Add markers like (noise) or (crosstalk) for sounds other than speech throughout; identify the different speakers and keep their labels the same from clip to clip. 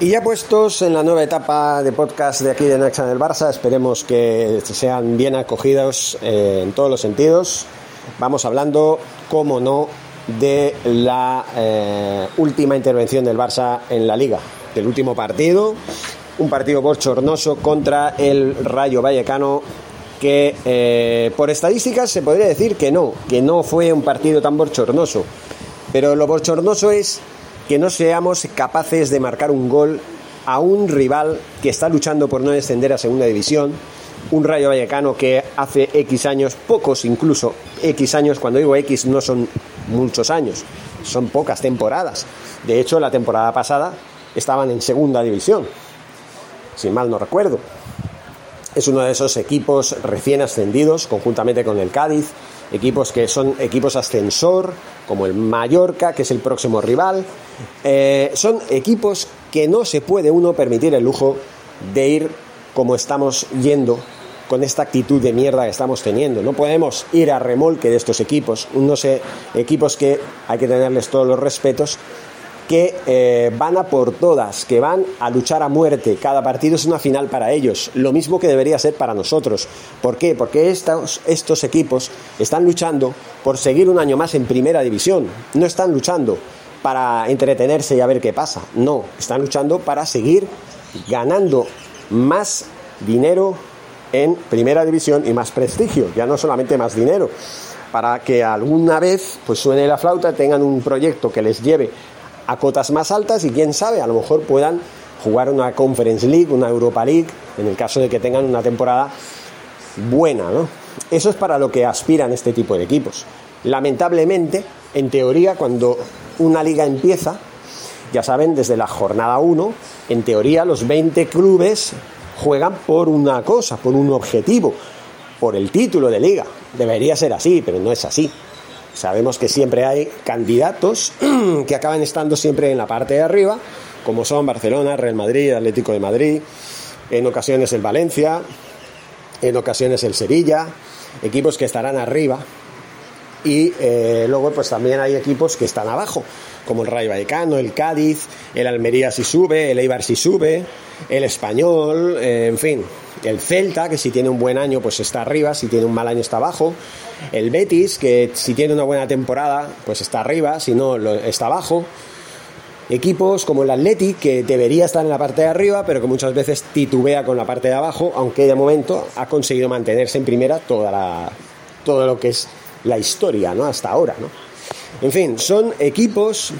Speaker 1: Y ya puestos en la nueva etapa de podcast de aquí de Nexa del Barça, esperemos que sean bien acogidos eh, en todos los sentidos. Vamos hablando, como no, de la eh, última intervención del Barça en la liga, del último partido, un partido bochornoso contra el Rayo Vallecano que eh, por estadísticas se podría decir que no, que no fue un partido tan bochornoso, pero lo bochornoso es que no seamos capaces de marcar un gol a un rival que está luchando por no descender a segunda división, un Rayo Vallecano que hace X años, pocos incluso, X años, cuando digo X no son muchos años, son pocas temporadas. De hecho, la temporada pasada estaban en segunda división, si mal no recuerdo. Es uno de esos equipos recién ascendidos, conjuntamente con el Cádiz, equipos que son equipos ascensor, como el Mallorca, que es el próximo rival. Eh, son equipos que no se puede uno permitir el lujo de ir como estamos yendo con esta actitud de mierda que estamos teniendo. No podemos ir a remolque de estos equipos, unos equipos que hay que tenerles todos los respetos, que eh, van a por todas, que van a luchar a muerte. Cada partido es una final para ellos, lo mismo que debería ser para nosotros. ¿Por qué? Porque estos, estos equipos están luchando por seguir un año más en primera división, no están luchando para entretenerse y a ver qué pasa, no, están luchando para seguir ganando más dinero en primera división y más prestigio, ya no solamente más dinero, para que alguna vez pues suene la flauta, tengan un proyecto que les lleve a cotas más altas y quién sabe, a lo mejor puedan jugar una Conference League, una Europa League, en el caso de que tengan una temporada buena, ¿no? Eso es para lo que aspiran este tipo de equipos. Lamentablemente, en teoría, cuando una liga empieza, ya saben, desde la jornada 1, en teoría los 20 clubes juegan por una cosa, por un objetivo, por el título de liga. Debería ser así, pero no es así. Sabemos que siempre hay candidatos (clears throat) que acaban estando siempre en la parte de arriba, como son Barcelona, Real Madrid, Atlético de Madrid, en ocasiones el Valencia, en ocasiones el Sevilla, equipos que estarán arriba y eh, luego pues también hay equipos que están abajo, como el Rayo Vallecano, el Cádiz, el Almería si sube, el Eibar si sube, el Español, eh, en fin, el Celta, que si tiene un buen año pues está arriba, si tiene un mal año está abajo, el Betis, que si tiene una buena temporada pues está arriba, si no está abajo, equipos como el Athletic, que debería estar en la parte de arriba, pero que muchas veces titubea con la parte de abajo, aunque de momento ha conseguido mantenerse en primera toda la, todo lo que es la historia, ¿no? Hasta ahora, ¿no? En fin, son equipos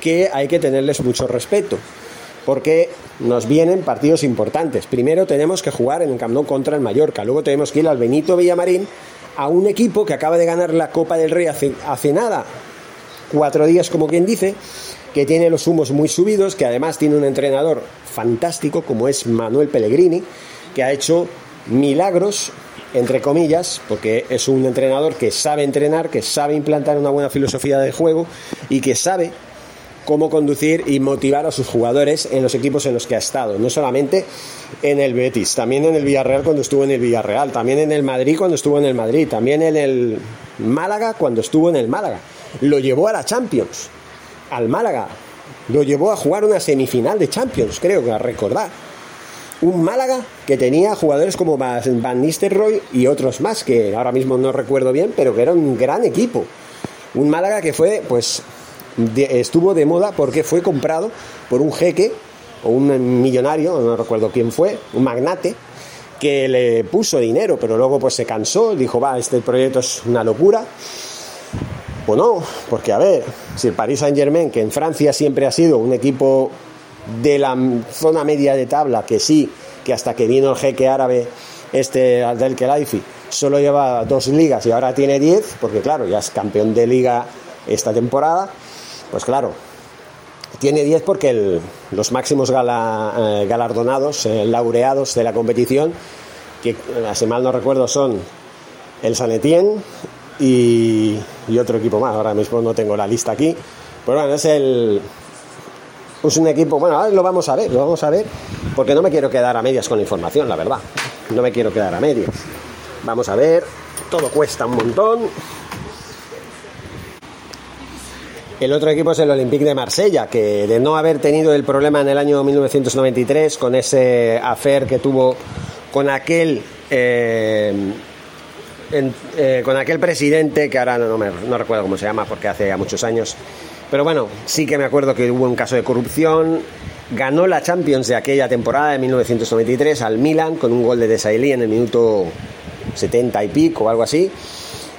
Speaker 1: que hay que tenerles mucho respeto, porque nos vienen partidos importantes. Primero tenemos que jugar en el Camp Nou contra el Mallorca, luego tenemos que ir al Benito Villamarín a un equipo que acaba de ganar la Copa del Rey hace, hace nada, cuatro días como quien dice, que tiene los humos muy subidos, que además tiene un entrenador fantástico como es Manuel Pellegrini, que ha hecho milagros entre comillas, porque es un entrenador que sabe entrenar, que sabe implantar una buena filosofía de juego y que sabe cómo conducir y motivar a sus jugadores en los equipos en los que ha estado, no solamente en el Betis, también en el Villarreal cuando estuvo en el Villarreal, también en el Madrid cuando estuvo en el Madrid, también en el Málaga cuando estuvo en el Málaga. Lo llevó a la Champions, al Málaga, lo llevó a jugar una semifinal de Champions, creo que a recordar un Málaga que tenía jugadores como Van Nistelrooy y otros más que ahora mismo no recuerdo bien, pero que era un gran equipo. Un Málaga que fue, pues, estuvo de moda porque fue comprado por un jeque o un millonario, no recuerdo quién fue, un magnate, que le puso dinero, pero luego pues se cansó, dijo, va, este proyecto es una locura. O no, porque a ver, si el Paris Saint Germain, que en Francia siempre ha sido un equipo de la zona media de tabla, que sí, que hasta que vino el jeque árabe, este Abdel Khelaifi, solo lleva dos ligas y ahora tiene diez, porque claro, ya es campeón de liga esta temporada, pues claro, tiene diez porque los máximos eh, galardonados, eh, laureados de la competición, que eh, si mal no recuerdo son el San Etienne y, y otro equipo más, ahora mismo no tengo la lista aquí, pero bueno, es el, pues un equipo, bueno, lo vamos a ver, lo vamos a ver, porque no me quiero quedar a medias con la información, la verdad. No me quiero quedar a medias. Vamos a ver, todo cuesta un montón. El otro equipo es el Olympique de Marsella, que de no haber tenido el problema en el año 1993 con ese afer que tuvo con aquel eh, eh, con aquel presidente que ahora no, me, no recuerdo cómo se llama porque hace ya muchos años pero bueno, sí que me acuerdo que hubo un caso de corrupción. Ganó la Champions de aquella temporada de 1993 al Milan con un gol de Desailly en el minuto 70 y pico o algo así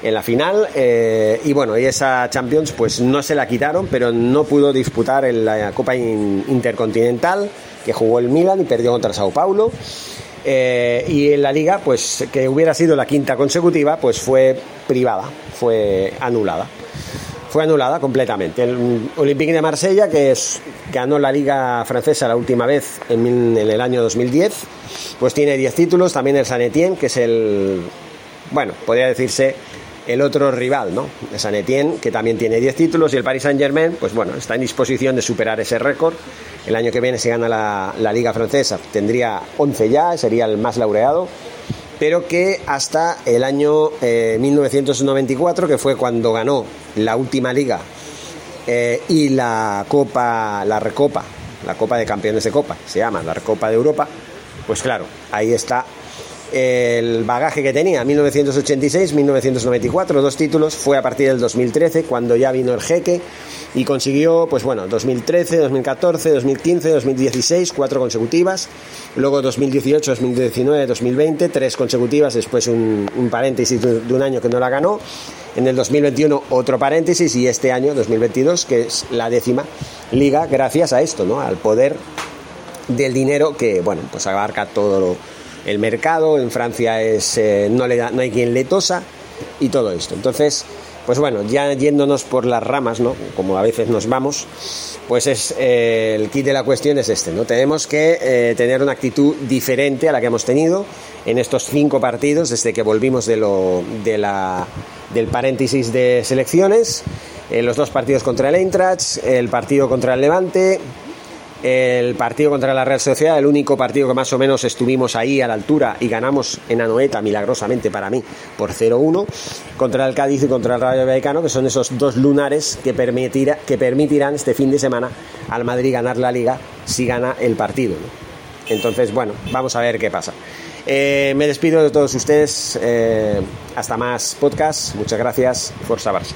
Speaker 1: en la final. Eh, y bueno y esa Champions pues no se la quitaron pero no pudo disputar la Copa Intercontinental que jugó el Milan y perdió contra Sao Paulo. Eh, y en la liga pues que hubiera sido la quinta consecutiva pues fue privada fue anulada fue anulada completamente. El Olympique de Marsella, que es, ganó la Liga Francesa la última vez en, el año 2010, pues tiene 10 títulos. También el San Etienne, que es el, bueno, podría decirse el otro rival, ¿no? El San Etienne, que también tiene 10 títulos, y el Paris Saint Germain, pues bueno, está en disposición de superar ese récord. El año que viene se gana la, la Liga Francesa, tendría 11 ya, sería el más laureado pero que hasta el año 1994, eh, que fue cuando ganó la última liga eh, y la Copa, la Recopa, la Copa de Campeones de Copa, se llama la Recopa de Europa, pues claro, ahí está el bagaje que tenía, 1986-1994, dos títulos, fue a partir del 2013, cuando ya vino el jeque y consiguió, pues bueno, 2013, 2014, 2015, 2016, cuatro consecutivas, luego 2018, 2019, 2020, tres consecutivas, después un, paréntesis de un año que no la ganó, en el 2021 otro paréntesis y este año, 2022, que es la décima liga, gracias a esto, ¿no? Al poder del dinero que, bueno, pues abarca todo el mercado, en Francia es, eh, no, le da, no hay quien le tosa y todo esto. Entonces, pues bueno, ya yéndonos por las ramas, ¿no? Como a veces nos vamos, pues es eh, el kit de la cuestión es este, ¿no? Tenemos que eh, tener una actitud diferente a la que hemos tenido en estos cinco partidos desde que volvimos de lo, de la, del paréntesis de selecciones, eh, los dos partidos contra el Eintracht, el partido contra el Levante, el partido contra la Real Sociedad, el único partido que más o menos estuvimos ahí a la altura y ganamos en Anoeta, milagrosamente para mí, por 0-1, contra el Cádiz y contra el Rayo Vallecano, que son esos dos lunares que, permitirán este fin de semana al Madrid ganar la liga si gana el partido. Entonces, bueno, vamos a ver qué pasa. Eh, me despido de todos ustedes. Eh, hasta más podcast. Muchas gracias. Forza Barça.